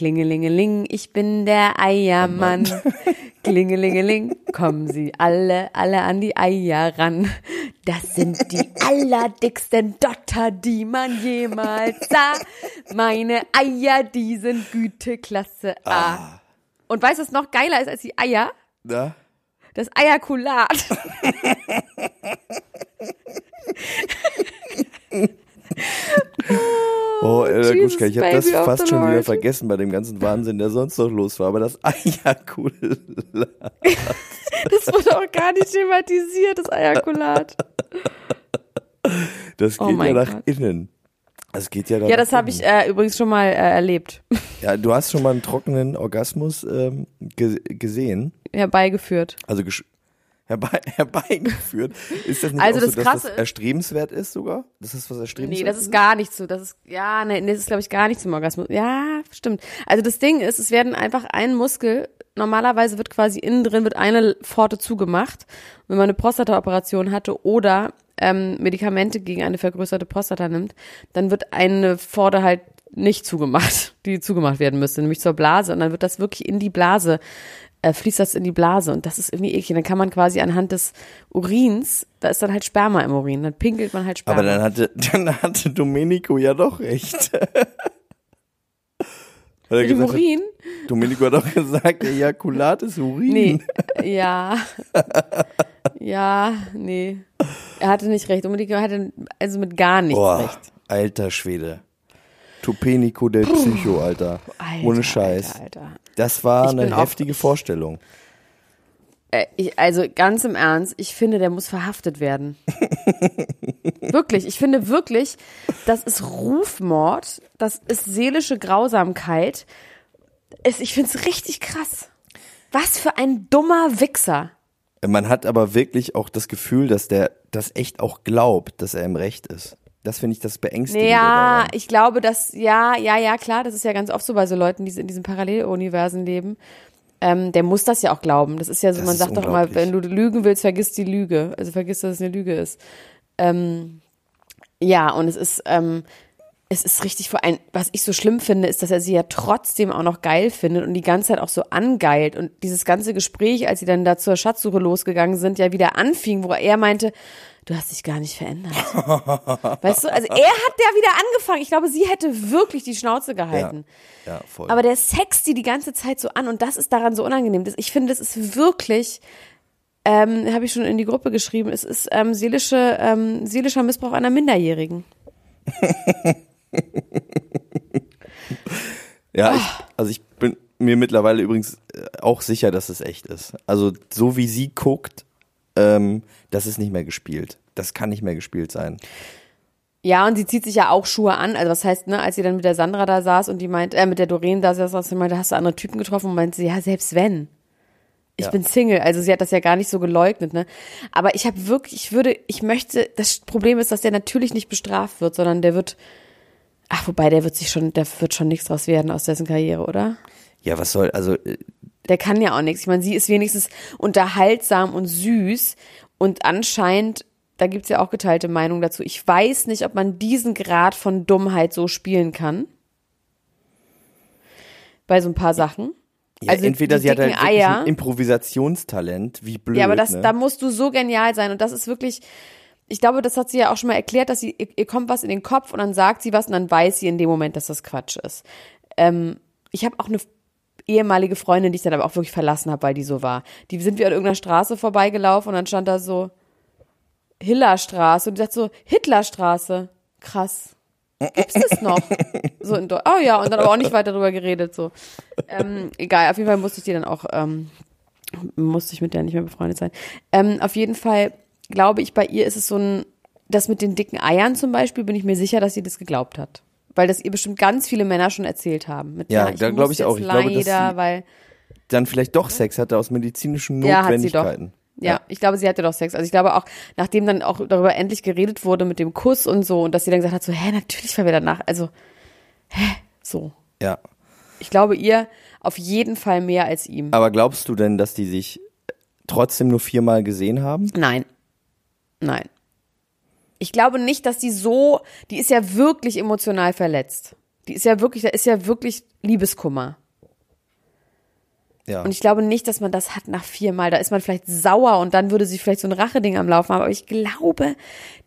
Klingelingeling, ich bin der Eiermann. Klingelingeling, kommen Sie alle, alle an die Eier ran. Das sind die allerdicksten Dotter, die man jemals sah. Meine Eier, die sind Güteklasse A. Ah. Und weißt du, was noch geiler ist als die Eier? Na? Das Eierkulat. Oh, äh, Guschka, ich habe das fast schon wieder vergessen bei dem ganzen Wahnsinn, der sonst noch los war. Aber das Ejakulat. das wurde auch gar nicht thematisiert, das Ejakulat. Das oh geht oh ja nach Gott. innen. Das geht ja Ja, das habe ich äh, übrigens schon mal äh, erlebt. Ja, du hast schon mal einen trockenen Orgasmus ähm, ge gesehen. Herbeigeführt. Also herbei, herbeigeführt. Ist das nicht also auch das so, dass das erstrebenswert ist sogar? Das ist was erstrebenswert Nee, das ist, ist gar nicht so. Das ist, ja, nee, das ist glaube ich gar nicht zum Orgasmus. Ja, stimmt. Also das Ding ist, es werden einfach ein Muskel, normalerweise wird quasi innen drin, wird eine Pforte zugemacht. Wenn man eine Prostata-Operation hatte oder ähm, Medikamente gegen eine vergrößerte Prostata nimmt, dann wird eine Pforte halt nicht zugemacht, die zugemacht werden müsste, nämlich zur Blase. Und dann wird das wirklich in die Blase äh, fließt das in die Blase und das ist irgendwie eklig. Dann kann man quasi anhand des Urins, da ist dann halt Sperma im Urin, dann pinkelt man halt Sperma. Aber dann hatte, dann hatte Domenico ja doch recht. Mit dem Urin? Hat, Domenico hat doch gesagt, Ejakulat ist Urin. Nee, ja. ja, nee. Er hatte nicht recht. Domenico hatte also mit gar nichts Boah, recht. Alter Schwede. Tupenico del Psycho, Alter. Alter Ohne Scheiß. Alter, Alter. Das war ich eine heftige Vorstellung. Äh, ich, also ganz im Ernst, ich finde, der muss verhaftet werden. wirklich, ich finde wirklich, das ist Rufmord, das ist seelische Grausamkeit. Ich finde es richtig krass. Was für ein dummer Wichser. Man hat aber wirklich auch das Gefühl, dass der das echt auch glaubt, dass er im Recht ist. Das finde ich das beängstigende. Ja, ich glaube, dass, ja, ja, ja, klar, das ist ja ganz oft so bei so Leuten, die in diesen Paralleluniversen leben. Ähm, der muss das ja auch glauben. Das ist ja so, das man sagt doch immer, wenn du lügen willst, vergiss die Lüge. Also vergiss, dass es eine Lüge ist. Ähm, ja, und es ist, ähm, es ist richtig vor allem, was ich so schlimm finde, ist, dass er sie ja trotzdem auch noch geil findet und die ganze Zeit auch so angeilt. Und dieses ganze Gespräch, als sie dann da zur Schatzsuche losgegangen sind, ja wieder anfing, wo er meinte, du hast dich gar nicht verändert. weißt du, also er hat ja wieder angefangen. Ich glaube, sie hätte wirklich die Schnauze gehalten. Ja, ja voll. Aber der sext die die ganze Zeit so an und das ist daran so unangenehm. Ich finde, das ist wirklich, ähm, habe ich schon in die Gruppe geschrieben, es ist ähm, seelische, ähm, seelischer Missbrauch einer Minderjährigen. ja, ich, also ich bin mir mittlerweile übrigens äh, auch sicher, dass es echt ist. Also so wie sie guckt, ähm, das ist nicht mehr gespielt. Das kann nicht mehr gespielt sein. Ja, und sie zieht sich ja auch Schuhe an. Also was heißt, ne, als sie dann mit der Sandra da saß und die meint, äh, mit der Doreen da saß und meinte, hast du andere Typen getroffen und meinte sie, ja, selbst wenn. Ich ja. bin Single, also sie hat das ja gar nicht so geleugnet, ne? Aber ich habe wirklich, ich würde, ich möchte, das Problem ist, dass der natürlich nicht bestraft wird, sondern der wird, ach, wobei, der wird sich schon, der wird schon nichts draus werden aus dessen Karriere, oder? Ja, was soll, also. Äh, der kann ja auch nichts. Ich meine, sie ist wenigstens unterhaltsam und süß und anscheinend, da gibt's ja auch geteilte Meinungen dazu. Ich weiß nicht, ob man diesen Grad von Dummheit so spielen kann. Bei so ein paar Sachen. Ja, also entweder sie hat halt Eier. ein Improvisationstalent, wie blöd. Ja, aber das, ne? da musst du so genial sein und das ist wirklich, ich glaube, das hat sie ja auch schon mal erklärt, dass sie, ihr, ihr kommt was in den Kopf und dann sagt sie was und dann weiß sie in dem Moment, dass das Quatsch ist. Ähm, ich habe auch eine ehemalige Freundin, die ich dann aber auch wirklich verlassen habe, weil die so war. Die sind wir an irgendeiner Straße vorbeigelaufen und dann stand da so Hillerstraße und die sagt so Hitlerstraße. Krass. Gibt's das noch? so in Deu- oh ja, und dann aber auch nicht weiter darüber geredet. So. Ähm, egal, auf jeden Fall musste ich die dann auch, ähm, musste ich mit der nicht mehr befreundet sein. Ähm, auf jeden Fall glaube ich, bei ihr ist es so ein, das mit den dicken Eiern zum Beispiel, bin ich mir sicher, dass sie das geglaubt hat. Weil das ihr bestimmt ganz viele Männer schon erzählt haben. Mit, Ja, da glaube ich auch. Ich glaube, dass leider, sie- weil Dann vielleicht doch Sex hatte aus medizinischen Ja, hat sie doch. Notwendigkeiten. Ja, ich glaube, sie hatte doch Sex. Also ich glaube auch, nachdem dann auch darüber endlich geredet wurde mit dem Kuss und so und dass sie dann gesagt hat, so, hä, natürlich war wir danach. Also, hä, so. ja. Ich glaube ihr auf jeden Fall mehr als ihm. Aber glaubst du denn, dass die sich trotzdem nur viermal gesehen haben? Nein. Nein. Ich glaube nicht, dass die so, die ist ja wirklich emotional verletzt. Die ist ja wirklich, da ist ja wirklich Liebeskummer. Ja. Und ich glaube nicht, dass man das hat nach viermal. Da ist man vielleicht sauer und dann würde sie vielleicht so ein Racheding am Laufen haben. Aber ich glaube,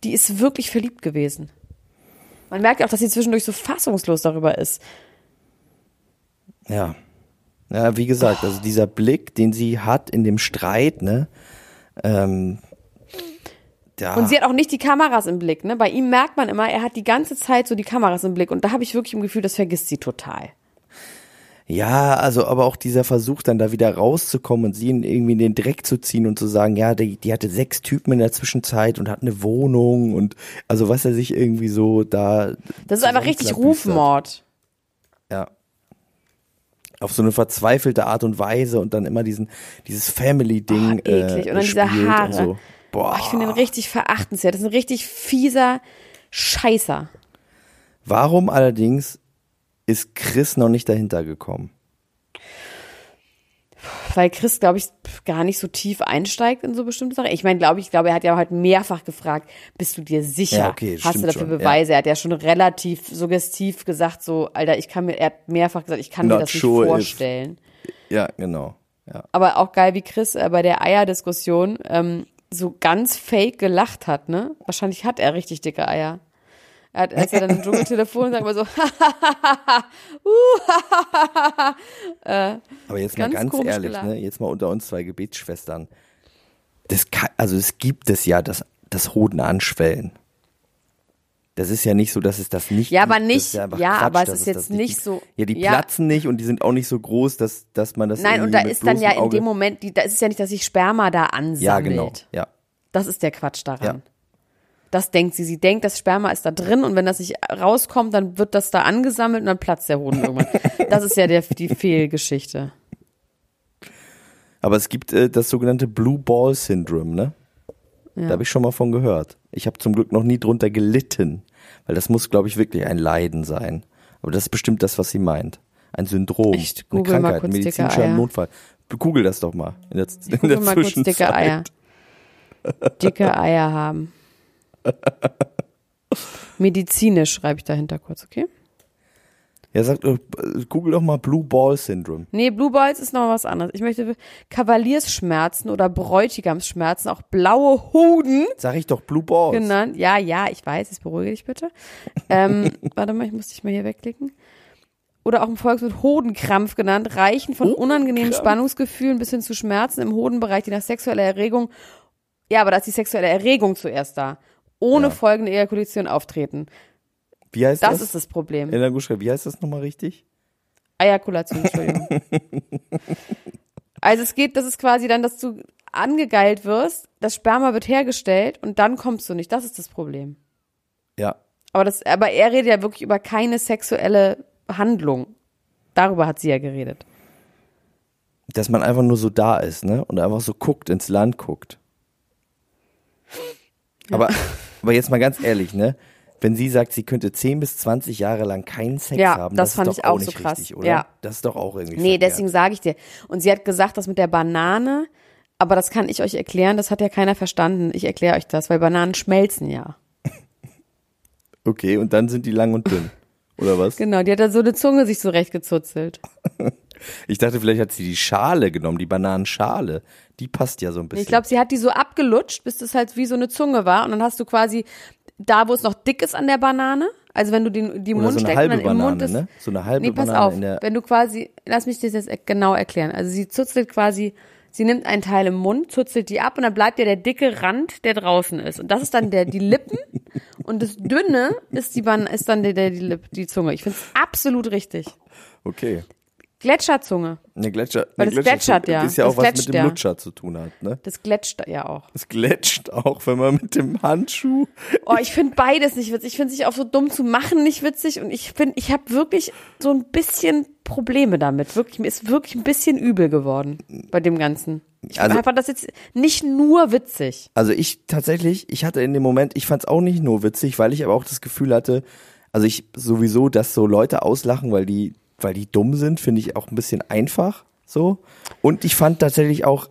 die ist wirklich verliebt gewesen. Man merkt auch, dass sie zwischendurch so fassungslos darüber ist. Ja. Ja, wie gesagt, also dieser Blick, den sie hat in dem Streit, ne? Ähm, ja, Und sie hat auch nicht die Kameras im Blick. Ne? Bei ihm merkt man immer, er hat die ganze Zeit so die Kameras im Blick. Und da habe ich wirklich im Gefühl, das vergisst sie total. ja, also aber auch dieser Versuch, dann da wieder rauszukommen und sie in, irgendwie in den Dreck zu ziehen und zu sagen, ja, die, die hatte sechs Typen in der Zwischenzeit und hat eine Wohnung und also was er sich irgendwie so da. Das ist einfach richtig. Rufmord. Ja. Auf so eine verzweifelte Art und Weise und dann immer diesen, dieses Family-Ding. Oh, eklig. Äh, Und dann diese spielt Haare. So. Boah. Ich finde ihn richtig verachtenswert. Das ist ein richtig fieser Scheißer. Warum allerdings ist Chris noch nicht dahinter gekommen? Weil Chris, glaube ich, gar nicht so tief einsteigt in so bestimmte Sachen. Ich meine, glaube ich, glaube, er hat ja heute mehrfach gefragt, bist du dir sicher? Ja, okay, Hast du dafür schon, ja. Beweise? Er hat ja schon relativ suggestiv gesagt, so, Alter, ich kann mir, er hat mehrfach gesagt, ich kann mir Not das nicht sure if- vorstellen. Ja, genau. Ja. Aber auch geil, wie Chris äh, bei der Eierdiskussion ähm, so ganz fake gelacht hat, ne? Wahrscheinlich hat er richtig dicke Eier. Er hat, als er dann im Dschungeltelefon sagt immer so, Aber jetzt mal ganz ehrlich, gelacht. ne? Jetzt mal unter uns zwei Gebetsschwestern. Das kann, also es gibt es ja, das, das Hoden anschwellen. Das ist ja nicht so, dass es das nicht Ja, gibt. aber nicht- einfach ja, Quatsch, aber es ist jetzt nicht gibt. so- Ja, die ja. platzen nicht und die sind auch nicht so groß, dass, dass man das nein, und da ist dann ja in Auge- dem Moment, die, da ist es ja nicht, dass sich Sperma da ansammelt. Ja, genau. Ja. Das ist der Quatsch daran. Ja. Das denkt sie. Sie denkt, das Sperma ist da drin und wenn das nicht rauskommt, dann wird das da angesammelt und dann platzt der Hoden irgendwann. Das ist ja der, die Fehlgeschichte. Aber es gibt äh, das sogenannte Blue Ball Syndrome, ne? Ja. Da habe ich schon mal von gehört. Ich habe zum Glück noch nie drunter gelitten, weil das muss, glaube ich, wirklich ein Leiden sein. Aber das ist bestimmt das, was sie meint. Ein Syndrom, Ich eine Krankheit, ein medizinischer. Notfall. Google das doch mal in der, Ich in der mal kurz Zwischenzeit. dicke Eier. Dicke Eier haben. Medizinisch schreibe ich dahinter kurz, okay? Ja, sag, äh, google doch mal Blue Ball Syndrome. Nee, Blue Balls ist noch was anderes. Ich möchte Kavaliersschmerzen oder Bräutigamsschmerzen, auch blaue Hoden Sag ich doch Blue Balls. genannt. Ja, ja, ich weiß, jetzt beruhige dich bitte. Ähm, warte mal, ich muss dich mal hier wegklicken. Oder auch im Volksmund Hodenkrampf genannt, reichen von unangenehmen Spannungsgefühlen bis hin zu Schmerzen im Hodenbereich, die nach sexueller Erregung, ja, aber da ist die sexuelle Erregung zuerst da, ohne Ja. folgende Ejakulation auftreten. Wie heißt Das das? ist das Problem. Elena Guschka, wie heißt das nochmal richtig? Ejakulation, Entschuldigung. also es geht, das ist quasi dann, dass du angegeilt wirst, das Sperma wird hergestellt und dann kommst du nicht. Das ist das Problem. Ja. Aber das, aber er redet ja wirklich über keine sexuelle Handlung. Darüber hat sie ja geredet. Dass man einfach nur so da ist, ne? Und einfach so guckt, ins Land guckt. Aber, aber jetzt mal ganz ehrlich, ne? Wenn sie sagt, sie könnte 10 bis 20 Jahre lang keinen Sex Ja, haben, das das, fand ist ich doch auch auch so nicht krass. richtig, oder? Ja. Das ist doch auch irgendwie Nee, verkehrt. deswegen sage ich dir. Und sie hat gesagt, das mit der Banane, aber das kann ich euch erklären, das hat ja keiner verstanden. Ich erkläre euch das, weil Bananen schmelzen ja. Okay, und dann sind die lang und dünn. Oder was? Genau, die hat da so eine Zunge sich zurechtgezuzelt. Ich dachte, vielleicht hat sie die Schale genommen, die Bananenschale. Die passt ja so ein bisschen. Ich glaube, sie hat die so abgelutscht, bis das halt wie so eine Zunge war. Und dann hast du quasi da, wo es noch dick ist an der Banane, also wenn du den, die Oder Mund so steckst dann im Mund Banane, ist. ne? So eine halbe Nee, pass Banane auf. Wenn du quasi, lass mich das jetzt genau erklären. Also sie zuzelt quasi, sie nimmt einen Teil im Mund, zuzelt die ab und dann bleibt ja der dicke Rand, der draußen ist. Und das ist dann der, die Lippen. und das dünne ist die Ban ist dann der, der, die, Lipp, die Zunge. Ich finde es absolut richtig. Okay. Gletscherzunge. Eine Gletscher. Weil eine das gletschert ja. Ist ja Das auch was mit dem ja. Lutscher zu tun hat, ne? Das gletscht ja auch. Es gletscht auch, wenn man mit dem Handschuh. Oh, ich finde beides nicht witzig. Ich finde sich auch so dumm zu machen nicht witzig und ich finde, ich habe wirklich so ein bisschen Probleme damit. Wirklich, mir ist wirklich ein bisschen übel geworden bei dem Ganzen. Ich Also- fand das jetzt nicht nur witzig. Also ich tatsächlich, ich hatte in dem Moment, ich fand es auch nicht nur witzig, weil ich aber auch das Gefühl hatte, also ich sowieso, dass so Leute auslachen, weil die, weil die dumm sind, finde ich auch ein bisschen einfach so. Und ich fand tatsächlich auch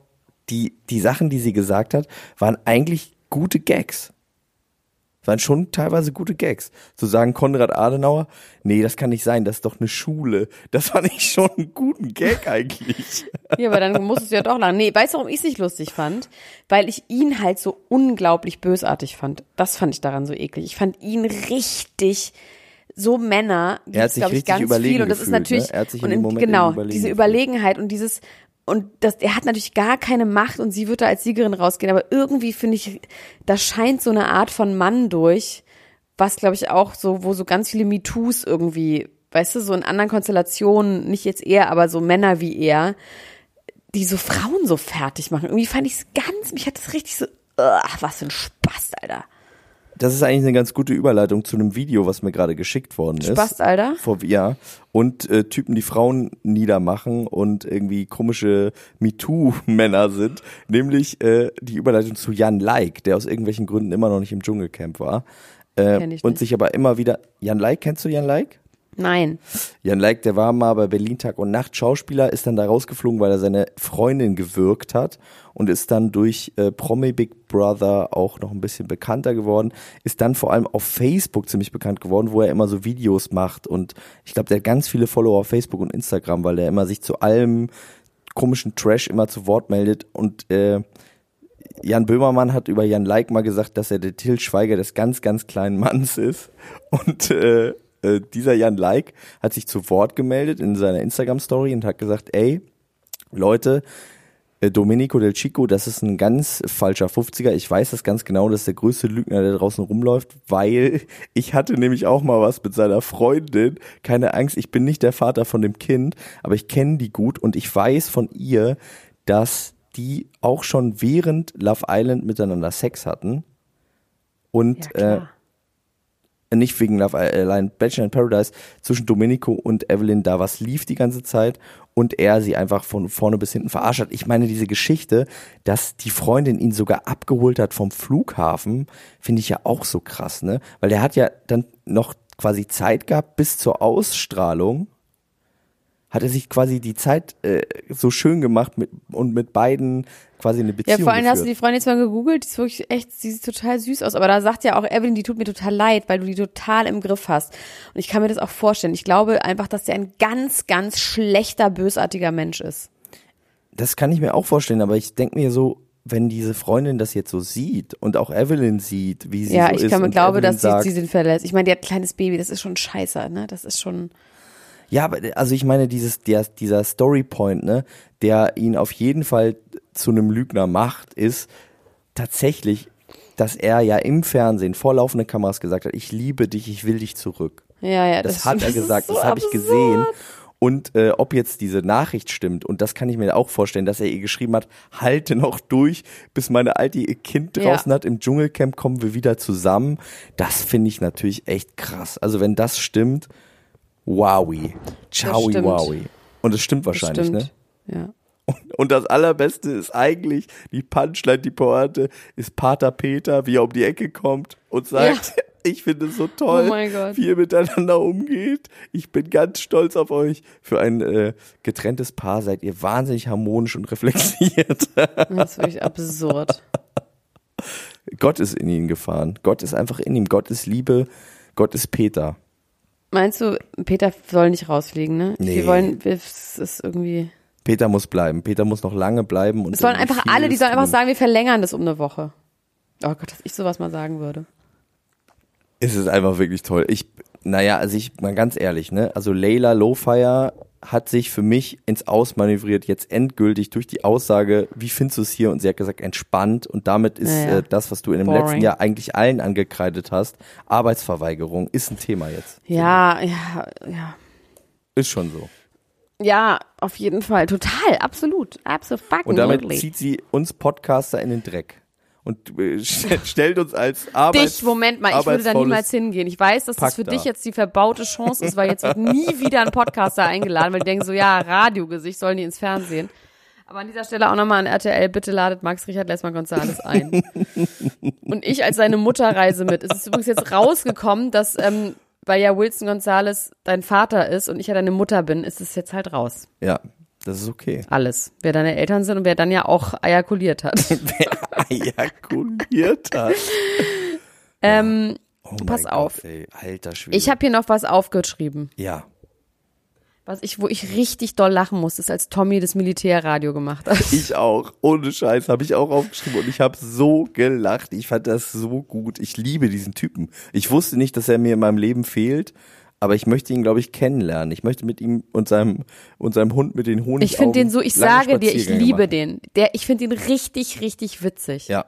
die, die Sachen, die sie gesagt hat, waren eigentlich gute Gags. Waren schon teilweise gute Gags. Zu sagen, Konrad Adenauer, nee, das kann nicht sein, das ist doch eine Schule. Das fand ich schon einen guten Gag eigentlich. Ja, aber dann musstest du ja doch lang. Nee, weißt du, warum ich es nicht lustig fand? Weil ich ihn halt so unglaublich bösartig fand. Das fand ich daran so eklig. Ich fand ihn richtig so Männer, Er hat gibt's, sich glaub ich, ganz viel und das ist gefühlt, natürlich ne? Er hat sich und in- Moment genau diese gefühlt. Überlegenheit und dieses und das er hat natürlich gar keine Macht und sie wird da als Siegerin rausgehen, aber irgendwie finde ich da scheint so eine Art von Mann durch, was glaube ich auch so wo so ganz viele MeToos irgendwie, weißt du, so in anderen Konstellationen, nicht jetzt er, aber so Männer wie er, die so Frauen so fertig machen. Irgendwie fand ich es ganz, mich hat das richtig so, ugh, was für ein Spaß, Alter. Das ist eigentlich eine ganz gute Überleitung zu einem Video, was mir gerade geschickt worden ist. Spaß, Alter. Vor, ja. Und äh, Typen, die Frauen niedermachen und irgendwie komische MeToo-Männer sind. Nämlich äh, die Überleitung zu Jan Like, der aus irgendwelchen Gründen immer noch nicht im Dschungelcamp war. Äh, und nicht. sich aber immer wieder. Jan Like, kennst du Jan Like? Nein. Jan Like, der war mal bei Berlin Tag und Nacht Schauspieler, ist dann da rausgeflogen, weil er seine Freundin gewürgt hat und ist dann durch äh, Promi Big Brother auch noch ein bisschen bekannter geworden, ist dann vor allem auf Facebook ziemlich bekannt geworden, wo er immer so Videos macht und ich glaube, der hat ganz viele Follower auf Facebook und Instagram, weil er immer sich zu allem komischen Trash immer zu Wort meldet und äh, Jan Böhmermann hat über Jan Like mal gesagt, dass er der Till Schweiger des ganz, ganz kleinen Manns ist. Und äh, äh, dieser Jan Like hat sich zu Wort gemeldet in seiner Instagram-Story und hat gesagt, ey, Leute, äh, Domenico del Chico, das ist ein ganz falscher 50er. Ich weiß das ganz genau, das ist der größte Lügner, der draußen rumläuft, weil ich hatte nämlich auch mal was mit seiner Freundin. Keine Angst, ich bin nicht der Vater von dem Kind, aber ich kenne die gut und ich weiß von ihr, dass die auch schon während Love Island miteinander Sex hatten. Und Ja, äh. Nicht wegen Love Island, Bachelor in Paradise, zwischen Domenico und Evelyn da was lief die ganze Zeit und er sie einfach von vorne bis hinten verarscht hat. Ich meine, diese Geschichte, dass die Freundin ihn sogar abgeholt hat vom Flughafen, finde ich ja auch so krass, ne? Weil der hat ja dann noch quasi Zeit gehabt bis zur Ausstrahlung hat er sich quasi die Zeit äh, so schön gemacht mit, und mit beiden quasi eine Ja, Beziehung vor allem hast du geführt. die Freundin jetzt mal gegoogelt, die ist wirklich echt, sie sieht total süß aus. Aber da sagt ja auch Evelyn, die tut mir total leid, weil du die total im Griff hast. Und ich kann mir das auch vorstellen. Ich glaube einfach, dass der ein ganz, ganz schlechter, bösartiger Mensch ist. Das kann ich mir auch vorstellen, aber ich denke mir so, wenn diese Freundin das jetzt so sieht und auch Evelyn sieht, wie sie ja, so ich ist kann mir glaube, Evelyn dass sie, sagt, sie sind verletzt. Ich meine, die hat ein kleines Baby, das ist schon scheiße, ne? Das ist schon. Ja, aber also ich meine, dieses, der, dieser Storypoint, ne, der ihn auf jeden Fall zu einem Lügner macht, ist tatsächlich, dass er ja im Fernsehen vor laufenden Kameras gesagt hat, ich liebe dich, ich will dich zurück. Ja, ja, Das, das, hat er gesagt, so das habe ich gesehen. Und äh, ob jetzt diese Nachricht stimmt, und das kann ich mir auch vorstellen, dass er ihr geschrieben hat, halte noch durch, bis meine Alte ihr Kind Ja. draußen hat, im Dschungelcamp kommen wir wieder zusammen. Das finde ich natürlich echt krass. Also wenn das stimmt, wowi. Ciao, wowi. Und es stimmt Das wahrscheinlich, stimmt. ne? Ja. Und, und das Allerbeste ist eigentlich, die Punchline, die Pointe, ist Pater Peter, wie er um die Ecke kommt und sagt, ich finde es so toll, Oh mein Gott. wie ihr miteinander umgeht. Ich bin ganz stolz auf euch. Für ein äh, getrenntes Paar seid ihr wahnsinnig harmonisch und reflektiert. Das ist wirklich absurd. Gott ist in ihn gefahren. Gott ist einfach in ihm. Gott ist Liebe. Gott ist Peter. Meinst du, Peter soll nicht rausfliegen, ne? Nee. Wir wollen, es ist irgendwie. Peter muss bleiben. Peter muss noch lange bleiben. Und Es sollen einfach alle, die sollen einfach sagen, wir verlängern das um eine Woche. Oh Gott, dass ich sowas mal sagen würde. Es ist einfach wirklich toll. Ich, naja, also ich, mal ganz ehrlich, ne, also Layla Lowfire hat sich für mich ins Ausmanövriert jetzt endgültig durch die Aussage, wie findest du es hier? Und sie hat gesagt, entspannt. Und damit ist Ja, ja. Äh, das, was du in dem Boring. letzten Jahr eigentlich allen angekreidet hast, Arbeitsverweigerung, ist ein Thema jetzt. Ja, ja, ja. Ist schon so. Ja, auf jeden Fall. Total, absolut. Absolut. Und damit zieht sie uns Podcaster in den Dreck. Und äh, st- stellt uns als Arbeits Dich, Moment mal, ich würde da niemals hingehen. Ich weiß, dass das für da. dich jetzt die verbaute Chance ist, weil jetzt wird nie wieder ein Podcaster eingeladen, weil die denken so, ja, Radiogesicht, sollen die ins Fernsehen. Aber an dieser Stelle auch nochmal an RTL, bitte ladet Max Richard Lessmann Gonzales ein. Und ich als seine Mutter reise mit. Es ist übrigens jetzt rausgekommen, dass, ähm, weil ja Wilson Gonzales dein Vater ist und ich ja deine Mutter bin, ist es jetzt halt raus. Ja, das ist okay. Alles. Wer deine Eltern sind und wer dann ja auch ejakuliert hat. Wer ejakuliert hat. ähm, Oh Pass mein auf. Gott, ey, alter Schwede. ich habe hier noch was aufgeschrieben. ja. Was ich, wo ich richtig doll lachen musste, ist, als Tommy das Militärradio gemacht hat. Ich auch. Ohne Scheiß habe ich auch aufgeschrieben und ich habe so gelacht. Ich fand das so gut. Ich liebe diesen Typen. Ich wusste nicht, dass er mir in meinem Leben fehlt, aber ich möchte ihn, glaube ich, kennenlernen. Ich möchte mit ihm und seinem und seinem Hund mit den Honig Ich finde den so, ich sage dir, ich liebe machen. den. Der, ich finde ihn richtig, richtig witzig. Ja.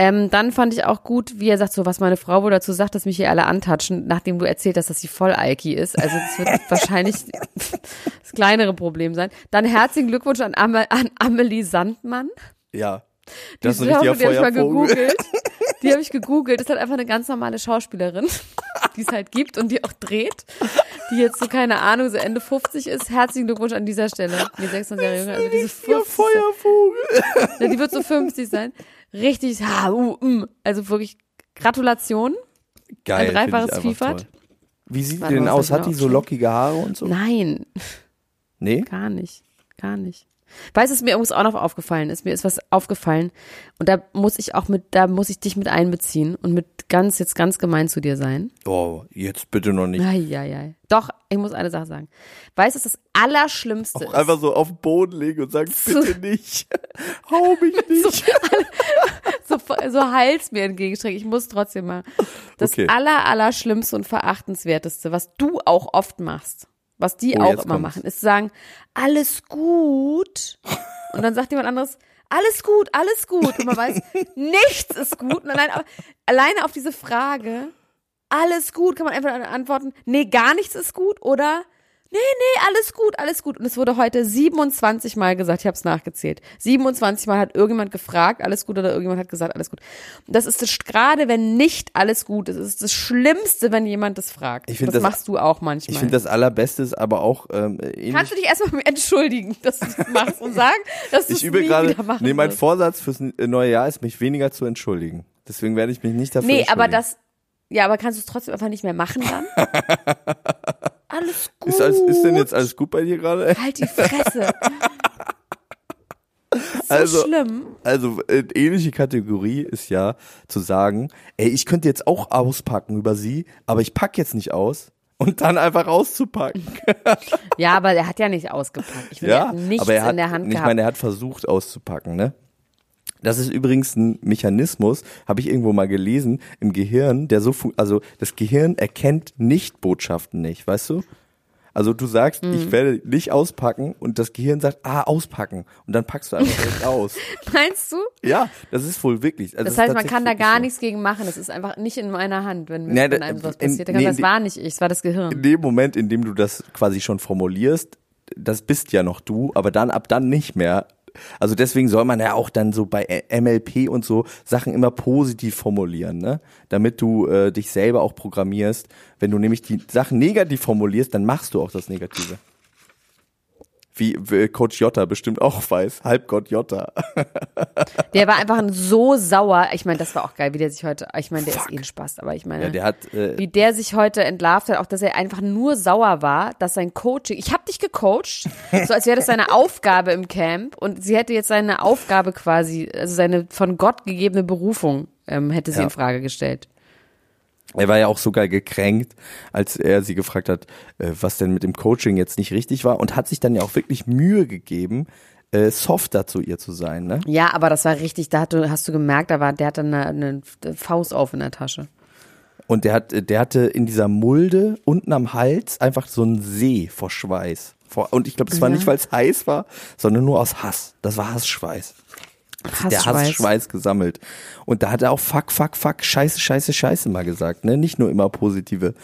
Ähm, dann fand ich auch gut, wie er sagt, so was meine Frau wohl dazu sagt, dass mich hier alle antatschen, nachdem du erzählt hast, dass sie voll Alki ist. Also das wird wahrscheinlich das kleinere Problem sein. Dann herzlichen Glückwunsch an, Am an Amelie Sandmann. Ja. Das ist die ein richtiger die habe ich mal gegoogelt. Die habe ich gegoogelt. Das ist halt einfach eine ganz normale Schauspielerin, die es halt gibt und die auch dreht. Die jetzt so, keine Ahnung, so Ende 50 ist. Herzlichen Glückwunsch an dieser Stelle. Die 26 Jahre jünger. Also diese Richtiger 50. Feuervogel. Ja, die wird so 50 sein. Richtig, ha, uh, mm. also wirklich Gratulation. Geil. Ein dreifaches toll. Wie sieht die denn aus? Hat die so lockige Haare und so? Nein, Nee? gar nicht, gar nicht. Weißt du, was mir übrigens auch noch aufgefallen ist? Mir ist was aufgefallen und da muss ich auch mit, da muss ich dich mit einbeziehen und mit ganz, jetzt ganz gemein zu dir sein. Oh, jetzt bitte noch nicht. Eieiei. Doch, ich muss eine Sache sagen. Weißt du, das Allerschlimmste Auch ist? einfach so auf den Boden legen und sagen, bitte nicht. Hau mich nicht. so, so Hals mir entgegenstrecken. Ich muss trotzdem mal. Das Okay. aller, Allerschlimmste und Verachtenswerteste, was du auch oft machst, was die Oh, auch immer kommt's. machen, ist sagen, alles gut. Und dann sagt jemand anderes, alles gut, alles gut. Und man weiß, nichts ist gut. Und allein, alleine auf diese Frage, alles gut, kann man einfach antworten, nee, gar nichts ist gut oder nee, nee, alles gut, alles gut. Und es wurde heute 27 Mal gesagt, ich habe es nachgezählt. 27 Mal hat irgendjemand gefragt, alles gut oder irgendjemand hat gesagt, alles gut. Das ist das, gerade wenn nicht alles gut ist, ist das Schlimmste, wenn jemand das fragt. Ich das, das- machst du auch manchmal. Ich finde das Allerbeste ist aber auch ähm. Kannst du dich erstmal entschuldigen, dass du das machst und sagen, dass du es nie gerade, wieder machen nee, mein. Vorsatz fürs äh, neue Jahr ist, mich weniger zu entschuldigen. Deswegen werde ich mich nicht dafür Nee, aber das, ja, aber kannst du es trotzdem einfach nicht mehr machen dann? alles gut. Ist, alles, ist denn jetzt alles gut bei dir gerade? Halt die Fresse. Das ist so Also- schlimm. Also äh, ähnliche Kategorie ist ja zu sagen, ey, ich könnte jetzt auch auspacken über sie, aber ich pack jetzt nicht aus und dann einfach auszupacken. Ja, aber er hat ja nicht ausgepackt. Ich will, Ja, hat, in der Hand ich gehabt. meine, er hat versucht auszupacken, ne? Das ist übrigens ein Mechanismus, habe ich irgendwo mal gelesen, im Gehirn, der so, also das Gehirn erkennt Nicht-Botschaften nicht, weißt du? Also du sagst, Mhm. ich werde nicht auspacken und das Gehirn sagt, ah, auspacken. Und dann packst du einfach direkt aus. Meinst du? Ja, das ist wohl wirklich. Also Das heißt, man kann da gar so. nichts gegen machen. Das ist einfach nicht in meiner Hand, wenn, wenn da- einem sowas in- passiert. Dann nee, das in- war nicht ich, es war das In Gehirn. dem Moment, in dem du das quasi schon formulierst, das bist ja noch du, aber dann ab dann nicht mehr. Also deswegen soll man ja auch dann so bei MLP und so Sachen immer positiv formulieren, ne? Damit du äh, dich selber auch programmierst. Wenn du nämlich die Sachen negativ formulierst, dann machst du auch das Negative. Wie wie Coach Jotta bestimmt auch weiß, Halbgott Jotta. Der war einfach so sauer. Ich meine, das war auch geil, wie der sich heute, ich meine, der ist eh ein Spaß, aber ich meine, Ja, der hat äh, wie der sich heute entlarvt hat, auch dass er einfach nur sauer war, dass sein Coaching, ich habe dich gecoacht, so als wäre das seine Aufgabe im Camp und sie hätte jetzt seine Aufgabe quasi, also seine von Gott gegebene Berufung, ähm, hätte sie Ja. in Frage gestellt. Er war ja auch sogar gekränkt, als er sie gefragt hat, äh, was denn mit dem Coaching jetzt nicht richtig war und hat sich dann ja auch wirklich Mühe gegeben, äh, softer zu ihr zu sein, ne? Ja, aber das war richtig, da hat, du- hast du gemerkt, da war, der hatte eine, eine Faust auf in der Tasche. Und der hat, der hatte in dieser Mulde unten am Hals einfach so einen See vor Schweiß. Vor, und ich glaube, das war Ja. nicht, weil es heiß war, sondern nur aus Hass. Das war Hassschweiß. Der Hassschweiß gesammelt. Und da hat er auch fuck, fuck, fuck, scheiße, scheiße, scheiße mal gesagt, ne? Nicht nur immer positive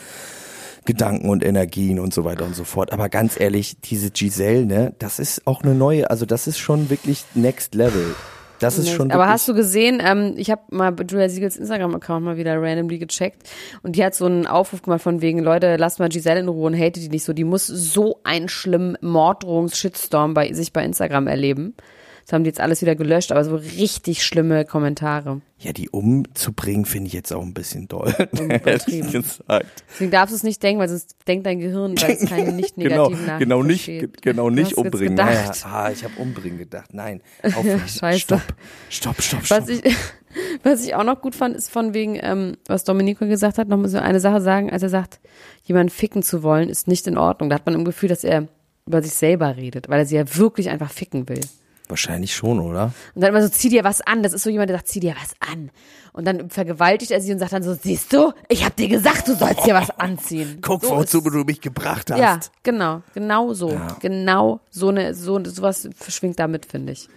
Gedanken und Energien und so weiter und so fort. Aber ganz ehrlich, diese Giselle, ne, das ist auch eine neue, also das ist schon wirklich next level. Das ist schon Aber hast du gesehen, ähm, ich habe mal Julia Siegels Instagram-Account mal wieder randomly gecheckt und die hat so einen Aufruf gemacht von wegen, Leute, lasst mal Giselle in Ruhe und hate die nicht so. Die muss so einen schlimmen Morddrohungs-Shitstorm bei sich bei Instagram erleben. Das haben die jetzt alles wieder gelöscht, aber so richtig schlimme Kommentare. ja, die umzubringen, finde ich jetzt auch ein bisschen doll. Gesagt. Deswegen darfst du es nicht denken, weil sonst denkt dein Gehirn, weil es keine nicht Genau, negativen Nachrichten genau nicht, versteht. genau nicht umbringen. gedacht. Naja, ah, ich habe umbringen gedacht. Nein, auf, scheiße. stopp, stopp, stopp, stopp. Was ich, was ich auch noch gut fand, ist von wegen, ähm, was Domenico gesagt hat, noch mal so eine Sache sagen, als er sagt, jemanden ficken zu wollen, ist nicht in Ordnung. Da hat man im Gefühl, dass er über sich selber redet, weil er sie ja wirklich einfach ficken will. Wahrscheinlich schon, oder? Und dann immer so, zieh dir was an. Das ist so jemand, der sagt, zieh dir was an. Und dann vergewaltigt er sie und sagt dann so, siehst du, ich hab dir gesagt, du sollst dir was anziehen. Guck, so wozu du mich gebracht hast. Ja, genau, genau so. Ja. Genau so eine, so sowas schwingt da mit, finde ich.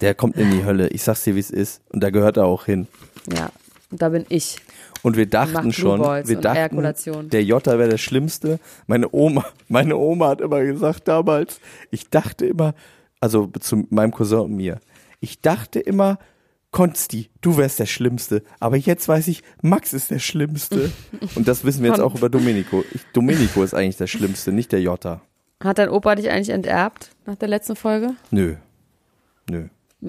Der kommt in die Hölle. Ich sag's dir, wie es ist. Und da gehört er auch hin. Ja. Und da bin ich. Und wir dachten schon, wir dachten, der Jota wäre der Schlimmste. Meine Oma, meine Oma hat immer gesagt damals, ich dachte immer, also zu meinem Cousin und mir, ich dachte immer, Konsti, du wärst der Schlimmste. Aber jetzt weiß ich, Max ist der Schlimmste. Und das wissen wir jetzt auch über Domenico. Ich, Domenico ist eigentlich der Schlimmste, nicht der Jota. Hat dein Opa dich eigentlich enterbt nach der letzten Folge? Nö. Nö.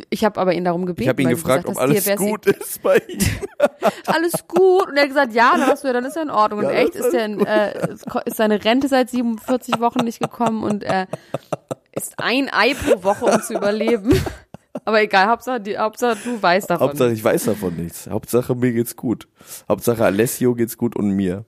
Ich habe aber ihn darum gebeten. Ich habe ihn gefragt, gesagt ob alles wär's gut ist bei ihm. alles gut. Und er hat gesagt, ja, dann hast du dann ist ja in Ordnung. Und Ja, echt das ist, der, in, äh, ist ist seine Rente seit 47 Wochen nicht gekommen und er isst ein Ei pro Woche, um zu überleben. Aber egal, Hauptsache, die, Hauptsache du weißt davon. Hauptsache, ich weiß davon nichts. Hauptsache, mir geht's gut. Hauptsache, Alessio geht's gut und mir.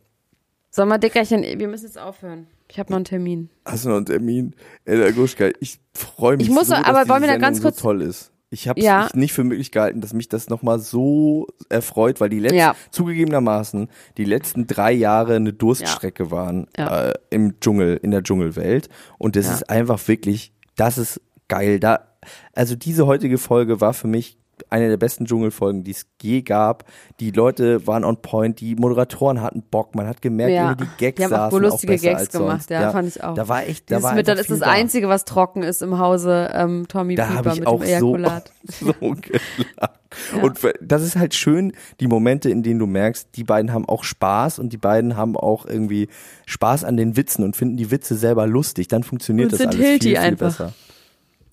Sag mal, Dickerchen, wir müssen jetzt aufhören. Ich habe noch einen Termin. Hast du noch einen Termin? Ey, Guschka, ich freue mich Ich muss so, dass aber diese wollen wir da ganz kurz- so toll ist. Ich habe es Ja. nicht für möglich gehalten, dass mich das nochmal so erfreut, weil die letzten, Ja. zugegebenermaßen, die letzten drei Jahre eine Durststrecke waren Ja. äh, im Dschungel, in der Dschungelwelt. Und das ist einfach wirklich, das ist geil. Da, also diese heutige Folge war für mich eine der besten Dschungelfolgen, die es je gab. Die Leute waren on point, die Moderatoren hatten Bock, man hat gemerkt, Ja. die Gags Die haben auch saßen lustige besser Gags gemacht, sonst. ja, fand ich auch. Da war echt, da Dieses war mit, das ist das da. Einzige, was trocken ist im Hause ähm, Tommy Da Pieper habe ich mit auch dem so, Ejakulat. so gelacht. Und für- das ist halt schön, die Momente, in denen du merkst, die beiden haben auch Spaß und die beiden haben auch irgendwie Spaß an den Witzen und finden die Witze selber lustig. Dann funktioniert Und das sind alles Hilti viel, viel einfach. besser.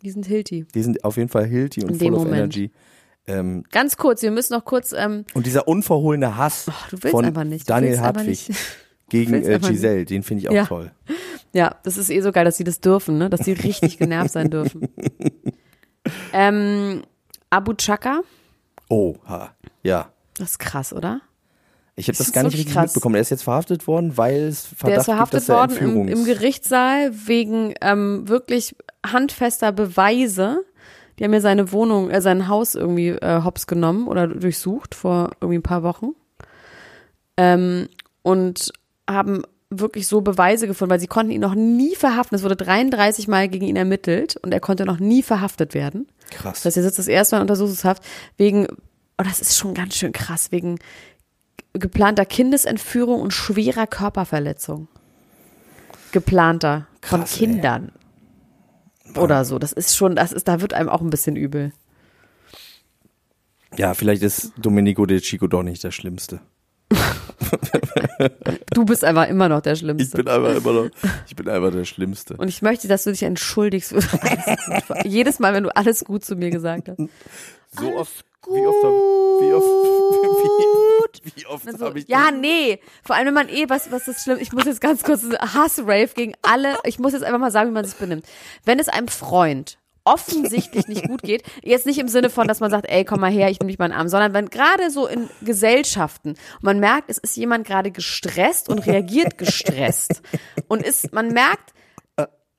Die sind Hilti. Die sind auf jeden Fall Hilti und In full dem of Moment. energy. Ähm, Ganz kurz, wir müssen noch kurz, ähm, und dieser unverhohlene Hass du willst von einfach nicht. Du Daniel Hartwig gegen äh, einfach nicht. Giselle, den finde ich auch Ja. toll. Ja, das ist eh so geil, dass sie das dürfen, ne? Dass sie richtig genervt sein dürfen. ähm, Abu Chaka, Oh, ha. ja. das ist krass, oder? Ich habe Das das gar nicht richtig krass. mitbekommen. Er ist jetzt verhaftet worden, weil es Verdacht Der ist verhaftet gibt, dass er worden im, im Gerichtssaal wegen ähm, wirklich handfester Beweise. Die haben ja seine Wohnung, äh, sein Haus irgendwie äh, hops genommen oder durchsucht vor irgendwie ein paar Wochen. Ähm, und haben wirklich so Beweise gefunden, weil sie konnten ihn noch nie verhaften. Es wurde 33 Mal gegen ihn ermittelt und er konnte noch nie verhaftet werden. Krass. Das heißt, er sitzt das erste Mal in Untersuchungshaft wegen, oh, das ist schon ganz schön krass, wegen geplanter Kindesentführung und schwerer Körperverletzung. Geplanter von Krass, ey. Kindern. Oder so. Das ist schon, das ist, da wird einem auch ein bisschen übel. Ja, vielleicht ist Domenico de Chico doch nicht der Schlimmste. Du bist einfach immer noch der Ich Schlimmste. bin einfach immer noch, ich bin einfach der Schlimmste. Und ich möchte, dass du dich entschuldigst. alles. Jedes Mal, wenn du alles gut zu mir gesagt hast. So oft, wie oft, hab- wie oft, wie, wie oft Also, habe ich ja, nee. Vor allem, wenn man eh, was, was ist schlimm? Ich muss jetzt ganz kurz Hass-Rave gegen alle. Ich muss jetzt einfach mal sagen, wie man sich benimmt. Wenn es einem Freund offensichtlich nicht gut geht. Jetzt nicht im Sinne von, dass man sagt, ey, komm mal her, ich nehme dich mal in den Arm, sondern wenn gerade so in Gesellschaften man merkt, es ist jemand gerade gestresst und reagiert gestresst und ist, man merkt,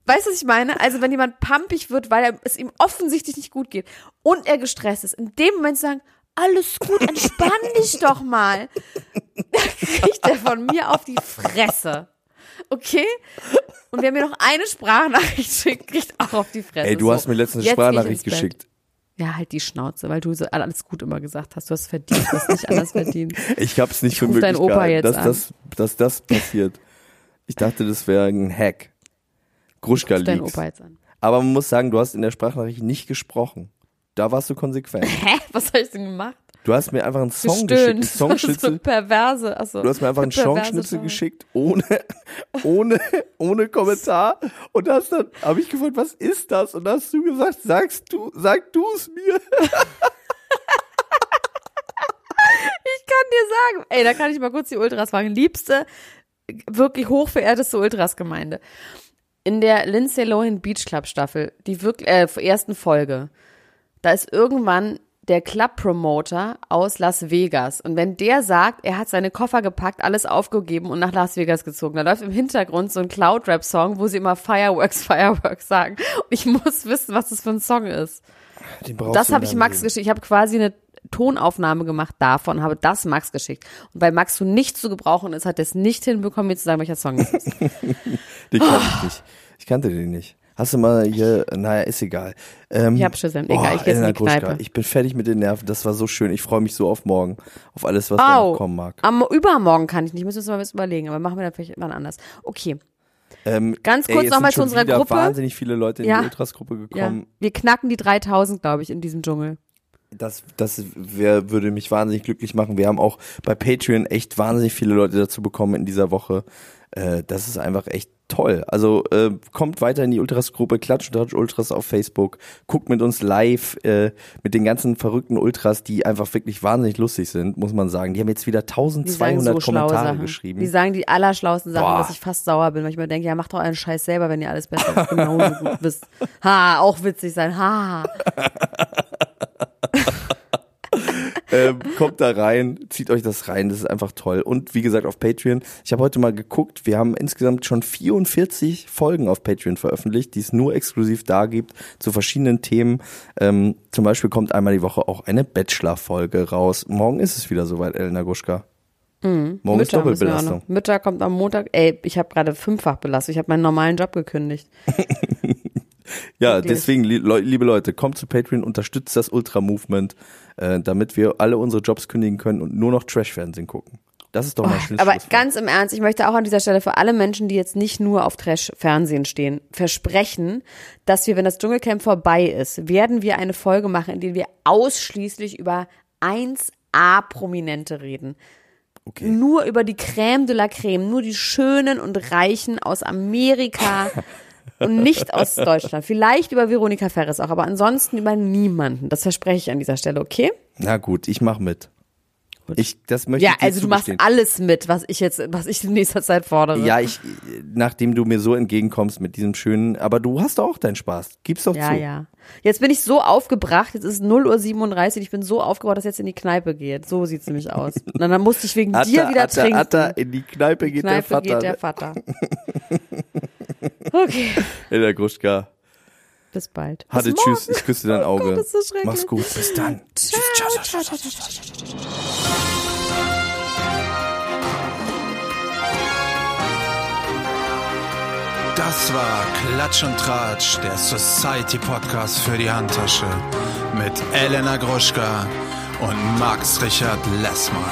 Weißt du, was ich meine? Also wenn jemand pumpig wird, weil er, es ihm offensichtlich nicht gut geht und er gestresst ist, in dem Moment sagen, alles gut, entspann dich doch mal. Da kriegt er von mir auf die Fresse. Okay? Und wer mir noch eine Sprachnachricht schickt, kriegt auch auf die Fresse. Ey, du so, hast mir letztens eine Sprachnachricht geschickt. Ja, halt die Schnauze, weil du so alles gut immer gesagt hast. Du hast verdient, du hast nicht anders verdient. Ich hab's nicht Ich für möglich Opa gehalten, jetzt dass, an. das, dass das passiert. Ich dachte, das wäre ein Hack. Gruschka an. Aber man muss sagen, du hast in der Sprachnachricht nicht gesprochen. Da warst du konsequent. Hä? Was habe ich denn gemacht? Du hast mir einfach einen Song geschickt. Gestöhnt. Für Songschnitzel. perverse. Achso. Du hast mir einfach einen Songschnitzel Song. geschickt, ohne, ohne, ohne Kommentar. Und hast dann, habe ich gefragt, was ist das? Und da hast du gesagt, sagst du, sag du es mir. Ich kann dir sagen, ey, da kann ich mal kurz die Ultras fragen. Liebste, wirklich hochverehrteste Ultras-Gemeinde. In der Lindsay Lohan Beach Club Staffel, die wirklich, äh, ersten Folge, da ist irgendwann der Club-Promoter aus Las Vegas. Und wenn der sagt, er hat seine Koffer gepackt, alles aufgegeben und nach Las Vegas gezogen, da läuft im Hintergrund so ein Cloud-Rap-Song, wo sie immer Fireworks, Fireworks sagen. Und ich muss wissen, was das für ein Song ist. Das habe ich Max geschickt. Ich habe quasi eine Tonaufnahme gemacht davon, habe das Max geschickt. Und weil Max so nicht zu gebrauchen ist, hat er es nicht hinbekommen, mir zu sagen, welcher Song es ist. Den kannte ich nicht. Ich kannte den nicht. Hast du mal hier, naja, ist egal. Ähm, Ich hab Shazam. Egal, ich geh jetzt in die Kneipe. Ich bin fertig mit den Nerven. Das war so schön. Ich freue mich so auf morgen. Auf alles, was da noch kommen mag. am übermorgen kann ich nicht. Müssen wir uns mal was überlegen, aber machen wir dann vielleicht wann anders. Okay, Ähm, ganz kurz nochmal zu schon unserer Gruppe. wahnsinnig viele Leute in Ja. die Ultras-Gruppe Ja, gekommen. wir knacken die 3000, glaube ich, in diesem Dschungel. Das, das wär, würde mich wahnsinnig glücklich machen. Wir haben auch bei Patreon echt wahnsinnig viele Leute dazu bekommen in dieser Woche. Äh, das ist einfach echt toll. Also äh, kommt weiter in die Ultras-Gruppe, Klatsch und Ultras auf Facebook, guckt mit uns live, äh, mit den ganzen verrückten Ultras, die einfach wirklich wahnsinnig lustig sind, muss man sagen. Die haben jetzt wieder Die sagen 1200 so Kommentare geschrieben. Die sagen die allerschlauesten Sachen, Boah. dass ich fast sauer bin, weil ich mir denke, ja, macht doch einen Scheiß selber, wenn ihr alles besser genauso gut wisst. Ha, auch witzig sein. Ha. ähm, kommt da rein, zieht euch das rein, das ist einfach toll. Und wie gesagt, auf Patreon, ich habe heute mal geguckt, wir haben insgesamt schon 44 Folgen auf Patreon veröffentlicht, die es nur exklusiv da gibt, zu verschiedenen Themen. Ähm, zum Beispiel kommt einmal die Woche auch eine Bachelor-Folge raus. Morgen ist es wieder soweit, Elena Guschka. Morgen ist Mhm. Mütter müssen wir auch Doppelbelastung. Mütter kommt am Montag. Ey, ich habe gerade fünffach belastet. Ich habe meinen normalen Job gekündigt. Ja, deswegen, liebe Leute, kommt zu Patreon, unterstützt das Ultra-Movement, äh, damit wir alle unsere Jobs kündigen können und nur noch Trash-Fernsehen gucken. Das ist doch mal ein schönes Aber ganz im Ernst, ich möchte auch an dieser Stelle für alle Menschen, die jetzt nicht nur auf Trash-Fernsehen stehen, versprechen, dass wir, wenn das Dschungelcamp vorbei ist, werden wir eine Folge machen, in der wir ausschließlich über 1A-Prominente reden. Okay. Nur über die Crème de la Crème, nur die Schönen und Reichen aus Amerika und nicht aus Deutschland. Vielleicht über Veronika Ferres auch, aber ansonsten über niemanden. Das verspreche ich an dieser Stelle, okay? Na gut, ich mach mit. Ich, das möchte Ja, ich also du machst alles mit, was ich jetzt, was ich in nächster Zeit fordere. Ja, ich, nachdem du mir so entgegenkommst mit diesem schönen, aber du hast doch auch deinen Spaß. Gib's doch Ja, zu. ja. Jetzt bin ich so aufgebracht, jetzt ist 0 Uhr 37, ich bin so aufgebracht, dass jetzt in die Kneipe geht. So sieht's nämlich aus. Und dann musste ich wegen Atta, dir wieder Atta, trinken. Atta, in die Kneipe geht Kneipe der Vater. geht der Vater. Okay, In der Gruschka. bis bald. Hatte bis tschüss, ich küsse dein Oh Auge. Gott, ist so. Mach's gut, bis dann. Ciao, ciao, ciao, ciao, ciao, ciao. Das war Klatsch und Tratsch, der Society Podcast für die Handtasche mit Elena Gruschka und Max Richard Lessmann.